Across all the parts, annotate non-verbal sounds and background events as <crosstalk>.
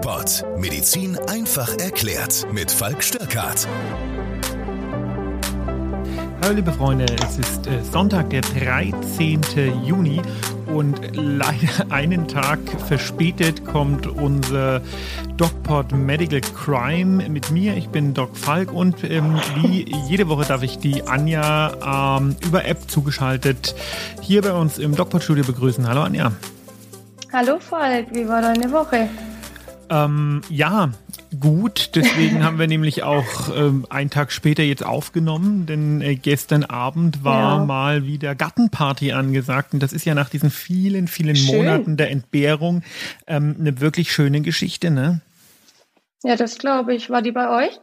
DocPod. Medizin einfach erklärt. Mit Falk Störkart. Hallo liebe Freunde, es ist äh, Sonntag, der 13. Juni und leider <laughs> einen Tag verspätet kommt unser DocPod Medical Crime mit mir. Ich bin Doc Falk und ähm, wie jede Woche darf ich die Anja ähm, über App zugeschaltet hier bei uns im DocPod Studio begrüßen. Hallo Anja. Hallo Falk, wie war deine Woche? Ähm, ja, gut. Deswegen haben wir nämlich auch ähm, einen Tag später jetzt aufgenommen, denn äh, gestern Abend war Ja. mal wieder Gartenparty angesagt. Und das ist ja nach diesen vielen, vielen Schön. Monaten der Entbehrung ähm, eine wirklich schöne Geschichte, ne? Ja, das glaube ich. War die bei euch?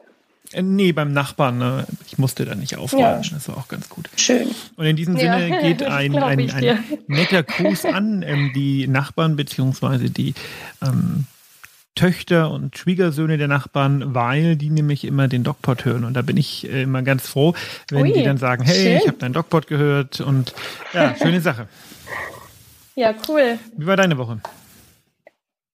Äh, nee, beim Nachbarn. Ne? Ich musste da nicht aufräumen. Ja. Das war auch ganz gut. Schön. Und in diesem Ja, Sinne <laughs> geht das ein, ein, ein netter Gruß an ähm, die Nachbarn beziehungsweise die ähm, Töchter und Schwiegersöhne der Nachbarn, weil die nämlich immer den Dogpot hören. Und da bin ich äh, immer ganz froh, wenn Ui, die dann sagen, hey, schön. ich habe deinen Dogpot gehört. Und ja, schöne Sache. <laughs> Ja, cool. Wie war deine Woche?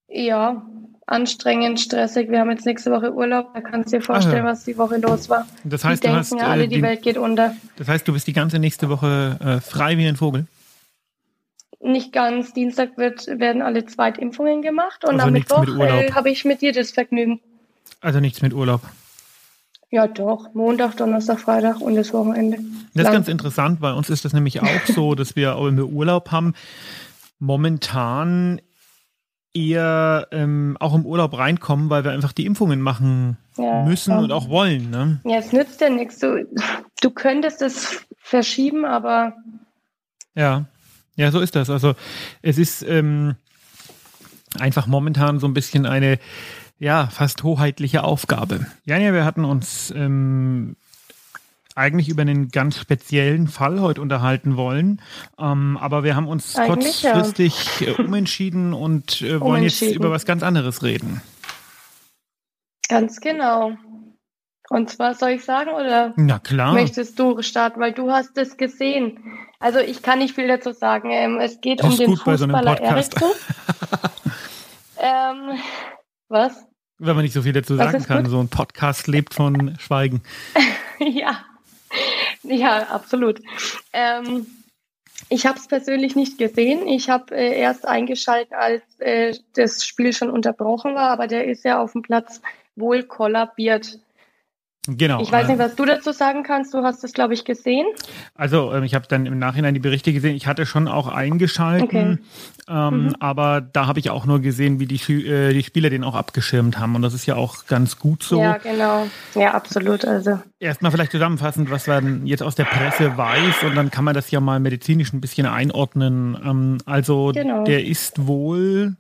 Ja, anstrengend, stressig. Wir haben jetzt nächste Woche Urlaub. Da kannst du dir vorstellen, Ah, ja. was die Woche los war. Das heißt, die du denken hast, ja alle, äh, die die, Welt geht unter. das heißt, du bist die ganze nächste Woche äh, frei wie ein Vogel. Nicht ganz. Dienstag wird, werden alle Zweitimpfungen gemacht und Also am Mittwoch mit äh, habe ich mit dir das Vergnügen. Also nichts mit Urlaub. Ja, doch. Montag, Donnerstag, Freitag und das Wochenende. Das ist Lang. ganz interessant. Bei uns ist das nämlich auch so, dass wir, wenn wir Urlaub haben, momentan eher ähm, auch im Urlaub reinkommen, weil wir einfach die Impfungen machen Ja, müssen ja. und auch wollen. Ne? Ja, es nützt ja nichts. Du, du könntest es verschieben, aber Ja, ja, so ist das. Also es ist ähm, einfach momentan so ein bisschen eine ja fast hoheitliche Aufgabe. Janja, wir hatten uns ähm, eigentlich über einen ganz speziellen Fall heute unterhalten wollen, ähm, aber wir haben uns Eigentlich, ja. kurzfristig äh, umentschieden und äh, wollen jetzt Umentschieden. über was ganz anderes reden. Ganz genau. Und zwar soll ich sagen oder Na klar. möchtest du starten, weil du hast es gesehen. Also ich kann nicht viel dazu sagen. Ähm, es geht Das um den gut bei so einem Fußballer Podcast. Eriksson. <laughs> ähm, was? Wenn man nicht so viel dazu Was sagen kann, gut? so ein Podcast lebt von Schweigen. <laughs> ja. Ja, absolut. Ähm, ich habe es persönlich nicht gesehen. Ich habe äh, erst eingeschaltet, als äh, das Spiel schon unterbrochen war, aber der ist ja auf dem Platz wohl kollabiert. Genau. Ich weiß nicht, was du dazu sagen kannst. Du hast es, glaube ich, gesehen. Also ähm, ich habe dann im Nachhinein die Berichte gesehen. Ich hatte schon auch eingeschalten, ähm, Mhm. aber da habe ich auch nur gesehen, wie die, äh, die Spieler den auch abgeschirmt haben. Und das ist ja auch ganz gut so. Ja, genau. Ja, absolut. Also Erstmal vielleicht zusammenfassend, was man jetzt aus der Presse weiß und dann kann man das ja mal medizinisch ein bisschen einordnen. Ähm, also Genau. der ist wohl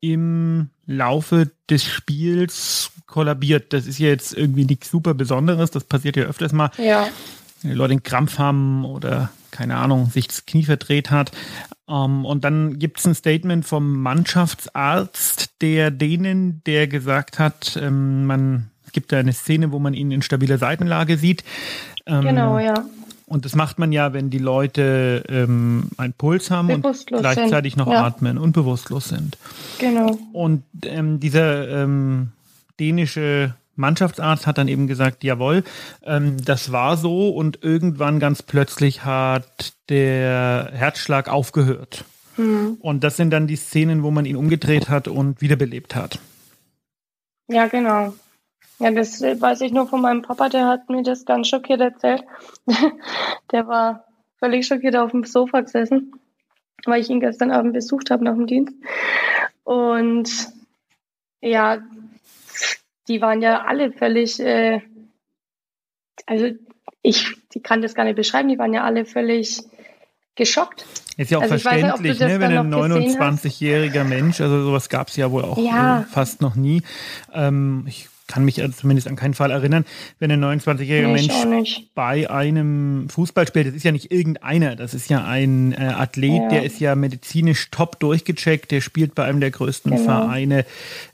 im Laufe des Spiels kollabiert. Das ist ja jetzt irgendwie nichts super Besonderes. Das passiert ja öfters mal. ja, die Leute einen Krampf haben oder keine Ahnung, sich das Knie verdreht hat. Ähm, und dann gibt es ein Statement vom Mannschaftsarzt, der denen, der gesagt hat, ähm, man es gibt da eine Szene, wo man ihn in stabiler Seitenlage sieht. Ähm, genau, ja. Und das macht man ja, wenn die Leute ähm, einen Puls haben und gleichzeitig sind. noch Ja. atmen und bewusstlos sind. Genau. Und ähm, dieser ähm, dänische Mannschaftsarzt hat dann eben gesagt, jawohl, ähm, das war so und irgendwann ganz plötzlich hat der Herzschlag aufgehört. Hm. Und das sind dann die Szenen, wo man ihn umgedreht hat und wiederbelebt hat. Ja, genau. Ja, das weiß ich nur von meinem Papa, der hat mir das ganz schockiert erzählt. <laughs> der war völlig schockiert auf dem Sofa gesessen, weil ich ihn gestern Abend besucht habe nach dem Dienst. Und ja, die waren ja alle völlig, äh, also ich, die kann das gar nicht beschreiben, die waren ja alle völlig geschockt. Ist ja auch Also nicht, verständlich, das ne, wenn ein noch gesehen hast. 29-jähriger Mensch, also sowas gab es ja wohl auch Ja. äh, fast noch nie. Ähm, ich kann mich zumindest an keinen Fall erinnern, wenn ein 29-jähriger Nee, Mensch bei einem Fußballspiel, das ist ja nicht irgendeiner, das ist ja ein äh, Athlet, Ja. der ist ja medizinisch top durchgecheckt, der spielt bei einem der größten Genau. Vereine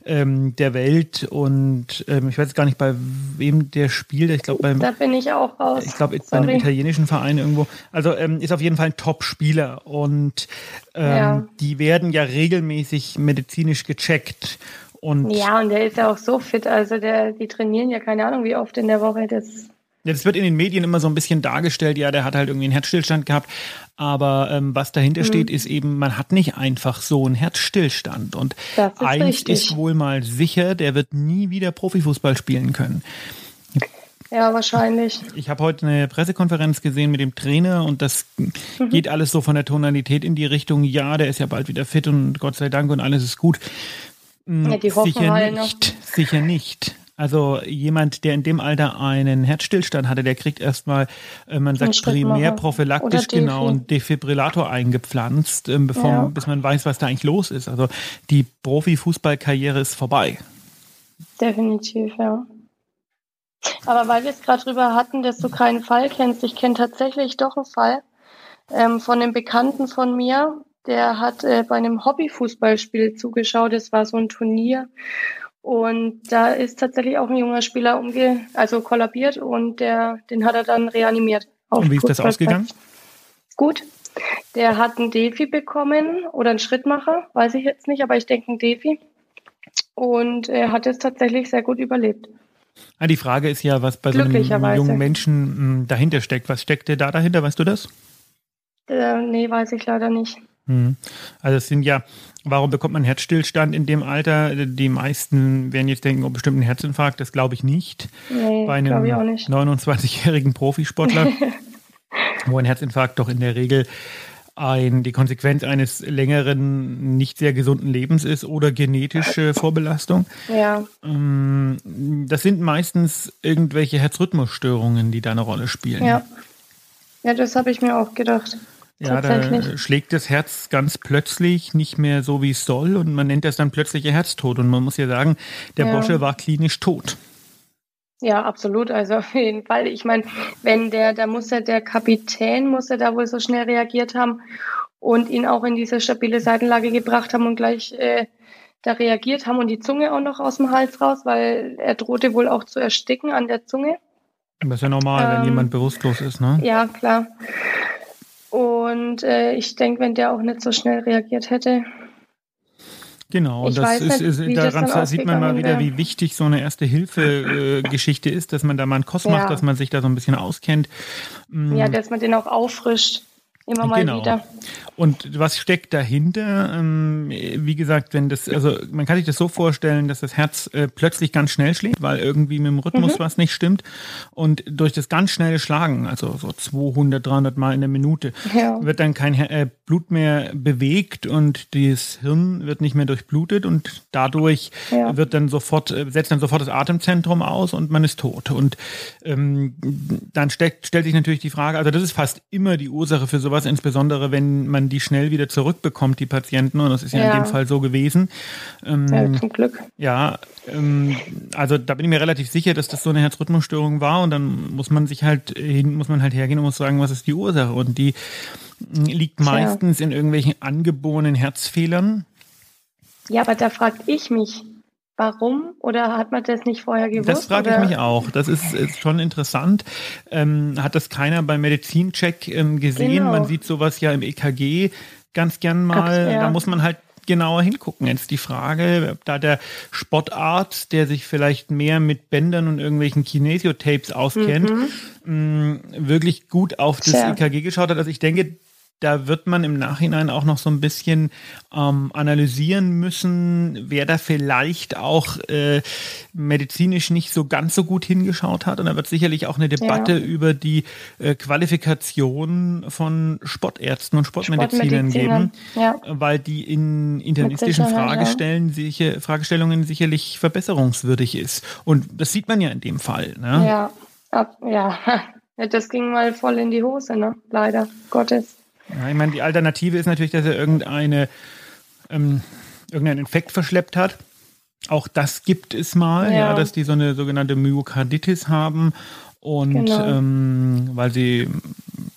ähm, der Welt und ähm, ich weiß gar nicht, bei wem der spielt, ich glaube beim Da bin ich auch raus. ich glaube, bei einem italienischen Verein irgendwo. Also ähm, ist auf jeden Fall ein Top-Spieler und ähm, Ja. die werden ja regelmäßig medizinisch gecheckt. Und ja, und der ist ja auch so fit. Also der, die trainieren ja keine Ahnung, wie oft in der Woche. Das das wird in den Medien immer so ein bisschen dargestellt, ja, der hat halt irgendwie einen Herzstillstand gehabt. Aber ähm, was dahinter mhm. steht, ist eben, man hat nicht einfach so einen Herzstillstand. Und ist eins richtig. ist wohl mal sicher, der wird nie wieder Profifußball spielen können. Ja, wahrscheinlich. Ich habe heute eine Pressekonferenz gesehen mit dem Trainer und das mhm. geht alles so von der Tonalität in die Richtung, ja, der ist ja bald wieder fit und Gott sei Dank und alles ist gut. Hm, ja, die sicher halt nicht, noch. sicher nicht. Also jemand, der in dem Alter einen Herzstillstand hatte, der kriegt erstmal, äh, man sagt primär prophylaktisch genau einen Defibrillator eingepflanzt, ähm, bevor, ja. bis man weiß, was da eigentlich los ist. Also die Profifußballkarriere ist vorbei. Definitiv, ja. Aber weil wir es gerade drüber hatten, dass du keinen Fall kennst, ich kenne tatsächlich doch einen Fall ähm, von einem Bekannten von mir, der hat äh, bei einem Hobbyfußballspiel zugeschaut. Das war so ein Turnier. Und da ist tatsächlich auch ein junger Spieler umge also kollabiert und der, den hat er dann reanimiert. Und wie ist das ausgegangen? Gut. Der hat einen Defi bekommen oder einen Schrittmacher, weiß ich jetzt nicht, aber ich denke einen Defi. Und er hat es tatsächlich sehr gut überlebt. Ah, die Frage ist ja, was bei so einem jungen Menschen hm, dahinter steckt. Was steckt da dahinter? Weißt du das? Äh, nee, weiß ich leider nicht. Hm. Also es sind ja, warum bekommt man Herzstillstand in dem Alter? Die meisten werden jetzt denken, oh, bestimmt ein Herzinfarkt, das glaube ich nicht. Nee, Bei einem 29-jährigen Profisportler, <laughs> wo ein Herzinfarkt doch in der Regel ein, die Konsequenz eines längeren, nicht sehr gesunden Lebens ist oder genetische Vorbelastung. Ja. Ähm, das sind meistens irgendwelche Herzrhythmusstörungen, die da eine Rolle spielen. Ja. Ja, das habe ich mir auch gedacht. Ja, da schlägt das Herz ganz plötzlich nicht mehr so, wie es soll und man nennt das dann plötzlicher Herztod. Und man muss ja sagen, der ja. Bosche war klinisch tot. Ja, absolut. Also auf jeden Fall. Ich meine, wenn der, da muss ja der Kapitän, muss er da wohl so schnell reagiert haben und ihn auch in diese stabile Seitenlage gebracht haben und gleich äh, da reagiert haben und die Zunge auch noch aus dem Hals raus, weil er drohte wohl auch zu ersticken an der Zunge. Das ist ja normal, ähm, wenn jemand bewusstlos ist, ne? Ja, klar. Und äh, ich denke, wenn der auch nicht so schnell reagiert hätte. Genau, und das ist, ist daran sieht man mal wieder, wie wichtig so eine Erste-Hilfe-Geschichte ist, dass man da mal einen Kost ja. macht, dass man sich da so ein bisschen auskennt. Ja, mm. dass man den auch auffrischt. Immer mal genau. wieder. Und was steckt dahinter? Ähm, wie gesagt, wenn das, also man kann sich das so vorstellen, dass das Herz äh, plötzlich ganz schnell schlägt, weil irgendwie mit dem Rhythmus mhm. was nicht stimmt. Und durch das ganz schnelle Schlagen, also so 200, 300 Mal in der Minute, ja. wird dann kein äh, Blut mehr bewegt und das Hirn wird nicht mehr durchblutet und dadurch ja. wird dann sofort, äh, setzt dann sofort das Atemzentrum aus und man ist tot. Und ähm, dann steckt, stellt sich natürlich die Frage, also das ist fast immer die Ursache für sowas, sowas, insbesondere wenn man die schnell wieder zurückbekommt, die Patienten. Und das ist ja, ja. in dem Fall so gewesen. Ähm, ja, zum Glück. Ja, ähm, also da bin ich mir relativ sicher, dass das so eine Herzrhythmusstörung war. Und dann muss man sich halt hin, muss man halt hergehen und muss sagen, was ist die Ursache? Und die liegt meistens ja. in irgendwelchen angeborenen Herzfehlern. Ja, aber da frage ich mich, Warum? Oder hat man das nicht vorher gewusst? Das frage ich mich auch. Das ist, ist schon interessant. Ähm, hat das keiner beim Medizincheck ähm, gesehen? Genau. Man sieht sowas ja im EKG ganz gern mal. Ja. Da muss man halt genauer hingucken. Jetzt die Frage, ob da der Sportarzt, der sich vielleicht mehr mit Bändern und irgendwelchen Kinesiotapes auskennt, mhm. mh, mm, wirklich gut auf das Tja. EKG geschaut hat. Also ich denke, da wird man im Nachhinein auch noch so ein bisschen ähm, analysieren müssen, wer da vielleicht auch äh, medizinisch nicht so ganz so gut hingeschaut hat. Und da wird sicherlich auch eine Debatte ja. über die äh, Qualifikation von Sportärzten und Sportmedizinern geben, ja. weil die in internistischen Fragestellen, sicher, Fragestellungen sicherlich verbesserungswürdig ist. Und das sieht man ja in dem Fall. Ne? Ja, ja. <laughs> Das ging mal voll in die Hose, ne? Leider Gottes. Ja, ich meine, die Alternative ist natürlich, dass er irgendeine, ähm, irgendeinen Infekt verschleppt hat. Auch das gibt es mal, ja. ja dass die so eine sogenannte Myokarditis haben und genau. ähm, weil sie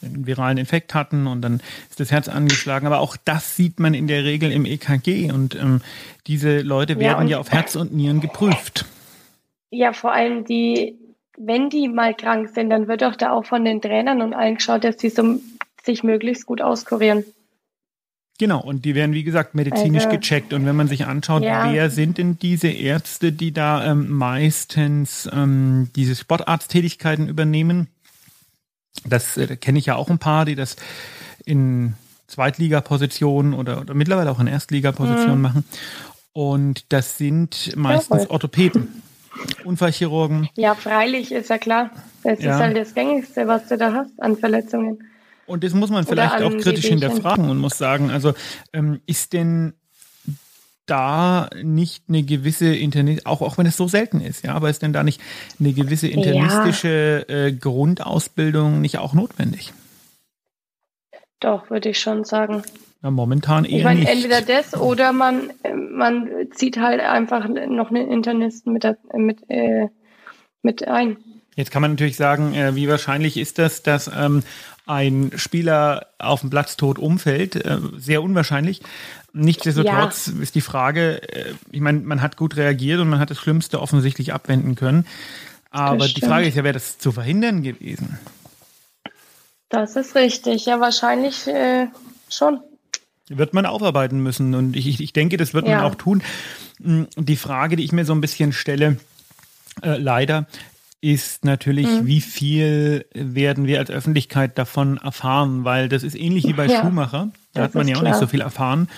einen viralen Infekt hatten und dann ist das Herz angeschlagen. Aber auch das sieht man in der Regel im EKG und ähm, diese Leute werden ja, ja auf Herz und Nieren geprüft. Ja, vor allem die, wenn die mal krank sind, dann wird doch da auch von den Trainern und allen geschaut, dass die so sich möglichst gut auskurieren. Genau, und die werden, wie gesagt, medizinisch also, gecheckt. Und wenn man sich anschaut, ja. wer sind denn diese Ärzte, die da ähm, meistens ähm, diese Sportarzttätigkeiten übernehmen? Das äh, kenne ich ja auch ein paar, die das in Zweitligapositionen oder, oder mittlerweile auch in Erstligapositionen mhm. machen. Und das sind meistens Jawohl. Orthopäden, Unfallchirurgen. Ja, freilich, ist ja klar. Das ja. ist halt das Gängigste, was du da hast an Verletzungen. Und das muss man vielleicht auch kritisch hinterfragen und muss sagen, also ähm, ist denn da nicht eine gewisse Internet, auch, auch wenn es so selten ist, ja, aber ist denn da nicht eine gewisse internistische ja. äh, Grundausbildung nicht auch notwendig? Doch, würde ich schon sagen. Ja, momentan eher ich meine, nicht. entweder das oder man, man zieht halt einfach noch einen Internisten mit, mit, äh, mit ein. Jetzt kann man natürlich sagen, äh, wie wahrscheinlich ist das, dass ähm, ein Spieler auf dem Platz tot umfällt? Äh, sehr unwahrscheinlich. Nichtsdestotrotz ja. ist die Frage, äh, ich meine, man hat gut reagiert und man hat das Schlimmste offensichtlich abwenden können. Aber die Frage ist ja, wäre das zu verhindern gewesen? Das ist richtig. Ja, wahrscheinlich äh, schon. Wird man aufarbeiten müssen. Und ich, ich denke, das wird ja. man auch tun. Hm, die Frage, die ich mir so ein bisschen stelle, äh, leider, ist natürlich, mhm. wie viel werden wir als Öffentlichkeit davon erfahren, weil das ist ähnlich wie bei ja, Schumacher. Da hat man ja auch klar. nicht so viel erfahren.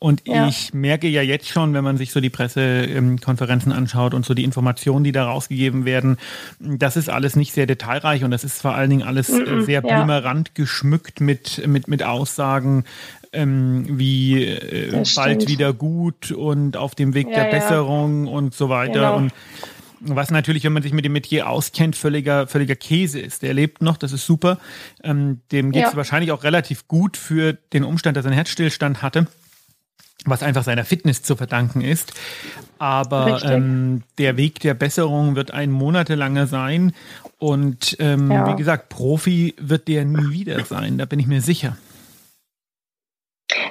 Und ja. ich merke ja jetzt schon, wenn man sich so die Pressekonferenzen anschaut und so die Informationen, die da rausgegeben werden, das ist alles nicht sehr detailreich und das ist vor allen Dingen alles mhm, sehr ja. blümerant geschmückt mit, mit, mit Aussagen, ähm, wie äh, bald wieder gut und auf dem Weg ja, der Besserung und so weiter. Genau. Und was natürlich, wenn man sich mit dem Metier auskennt, völliger, völliger Käse ist. Der lebt noch, das ist super. Ähm, dem geht es ja. wahrscheinlich auch relativ gut für den Umstand, dass er einen Herzstillstand hatte was einfach seiner Fitness zu verdanken ist. Aber ähm, der Weg der Besserung wird ein monatelanger sein. Und ähm, ja. wie gesagt, Profi wird der nie wieder sein, da bin ich mir sicher.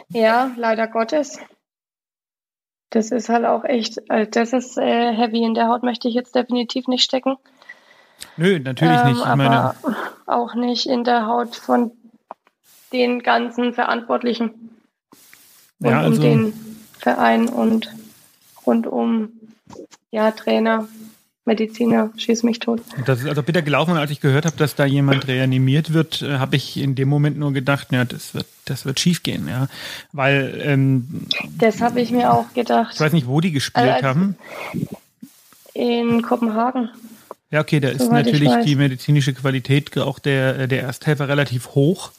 Ja, leider Gottes. Das ist halt auch echt, äh, das ist äh, heavy in der Haut, möchte ich jetzt definitiv nicht stecken. Nö, natürlich ähm, nicht. Ich aber meine... auch nicht in der Haut von den ganzen Verantwortlichen. Und ja, also... um den Verein und rund um ja, Trainer, Mediziner, schieß mich tot. Das ist also bitter gelaufen und als ich gehört habe, dass da jemand reanimiert wird, äh, habe ich in dem Moment nur gedacht, ja, das wird, das wird schief gehen, ja. Weil ähm, Das habe ich mir auch gedacht. Ich weiß nicht, wo die gespielt also, haben. In Kopenhagen. Ja, okay, da ist natürlich die medizinische Qualität auch der, der Ersthelfer relativ hoch.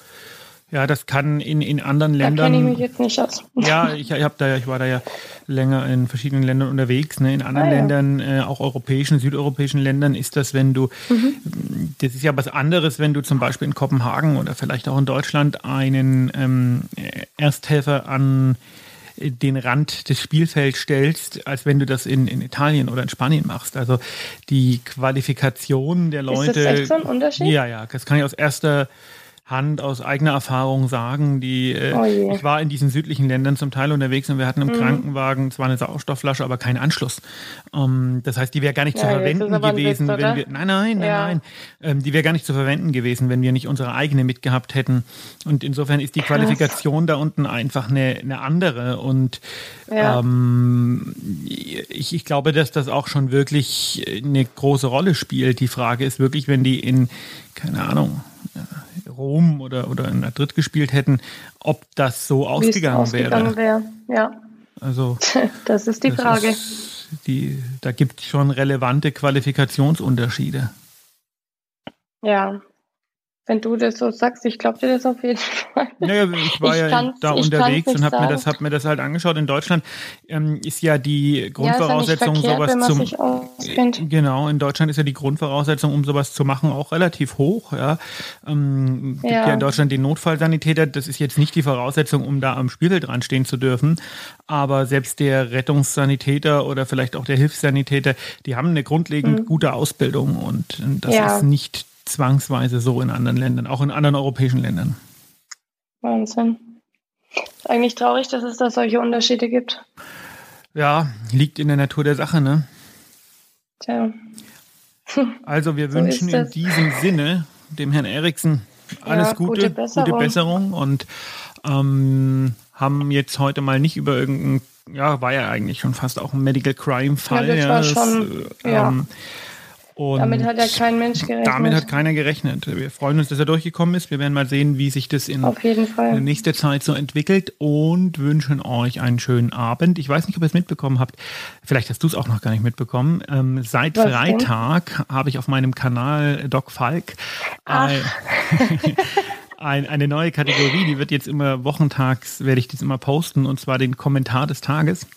Ja, das kann in, in anderen Ländern. Da kenne ich mich jetzt nicht aus. Ja, ich, ich, da, ich war da ja länger in verschiedenen Ländern unterwegs. Ne? In anderen ah, ja. Ländern, äh, auch europäischen, südeuropäischen Ländern, ist das, wenn du, mhm. das ist ja was anderes, wenn du zum Beispiel in Kopenhagen oder vielleicht auch in Deutschland einen ähm, Ersthelfer an den Rand des Spielfelds stellst, als wenn du das in, in Italien oder in Spanien machst. Also die Qualifikation der Leute. Ist das echt so ein Unterschied? Ja, ja, das kann ich aus erster Hand aus eigener Erfahrung sagen. Die, äh, oh ich war in diesen südlichen Ländern zum Teil unterwegs und wir hatten im mhm. Krankenwagen zwar eine Sauerstoffflasche, aber keinen Anschluss. Ähm, das heißt, die wäre gar nicht ja, zu verwenden gewesen, Witz, wenn wir. Nein, nein, nein, ja. nein. Ähm, die wäre gar nicht zu verwenden gewesen, wenn wir nicht unsere eigene mitgehabt hätten. Und insofern ist die. Qualifikation da unten einfach eine, eine andere. Und ja. ähm, ich, ich glaube, dass das auch schon wirklich eine große Rolle spielt. Die Frage ist wirklich, wenn die in, keine Ahnung, Rom oder, oder in Madrid gespielt hätten, ob das so ausgegangen, ausgegangen wäre. Wär. Ja. Also, <laughs> das ist die das Frage. Ist die, da gibt es schon relevante Qualifikationsunterschiede. Ja, wenn du das so sagst, ich glaube dir das auf jeden Fall. Naja, ich war ich ja da unterwegs und habe mir, das, hab mir das halt angeschaut. In Deutschland ähm, ist ja die Grundvoraussetzung, ja, ja sowas zu Genau, in Deutschland ist ja die Grundvoraussetzung, um sowas zu machen, auch relativ hoch. Ja. Ähm, gibt ja. ja in Deutschland den Notfallsanitäter. Das ist jetzt nicht die Voraussetzung, um da am Spielfeld dran stehen zu dürfen. Aber selbst der Rettungssanitäter oder vielleicht auch der Hilfssanitäter, die haben eine grundlegend mhm. gute Ausbildung und das ja. ist nicht zwangsweise so in anderen Ländern, auch in anderen europäischen Ländern. Wahnsinn. Ist eigentlich traurig, dass es da solche Unterschiede gibt. Ja, liegt in der Natur der Sache, ne? Tja. <laughs> Also wir so wünschen in diesem Sinne dem Herrn Eriksen alles ja, Gute, gute Besserung. gute Besserung und ähm, haben jetzt heute mal nicht über irgendeinen, ja, war ja eigentlich schon fast auch ein Medical Crime Fall. Ja, das war das, schon, äh, ja. ähm, und Damit hat ja kein Mensch gerechnet. Damit hat keiner gerechnet. Wir freuen uns, dass er durchgekommen ist. Wir werden mal sehen, wie sich das in nächster Zeit so entwickelt und wünschen euch einen schönen Abend. Ich weiß nicht, ob ihr es mitbekommen habt. Vielleicht hast du es auch noch gar nicht mitbekommen. Ähm, seit Was? Freitag habe ich auf meinem Kanal Doc Falk <laughs> ein, eine neue Kategorie. Die wird jetzt immer wochentags, werde ich das immer posten, und zwar den Kommentar des Tages.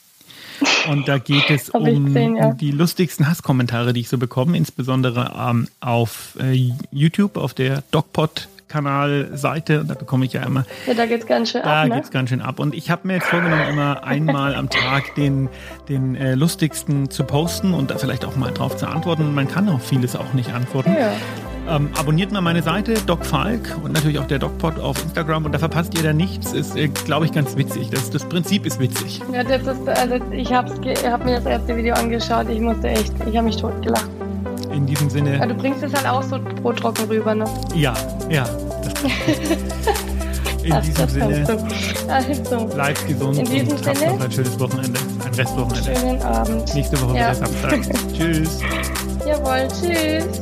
Und da geht es um gesehen, ja. die lustigsten Hasskommentare, die ich so bekomme, insbesondere ähm, auf äh, YouTube, auf der DocPod-Kanalseite. Und da bekomme ich ja immer Ja, da geht's ganz schön da ab, ne? geht's ganz schön ab. Und ich habe mir jetzt vorgenommen, immer einmal am Tag den, den äh, lustigsten zu posten und da vielleicht auch mal drauf zu antworten. Und man kann auf vieles auch nicht antworten. Ja. Ähm, abonniert mal meine Seite, Doc Falk und natürlich auch der DocPod auf Instagram und da verpasst ihr da nichts. Ist, äh, glaube ich, ganz witzig. Das, das Prinzip ist witzig. Ja, das ist, also ich hab's ge- hab mir das erste Video angeschaut. Ich musste echt, ich habe mich totgelacht. In diesem Ja, Sinne, du bringst es halt auch so brotrocken rüber, ne? ja, ja. <laughs> In Ach, diesem Sinne. Also, bleibt gesund In diesem und habt Sinne. noch ein schönes Wochenende, ein Restwochenende. schönen Abend. Nächste Woche Ja. wieder Samstag. <laughs> Tschüss. Jawohl, tschüss.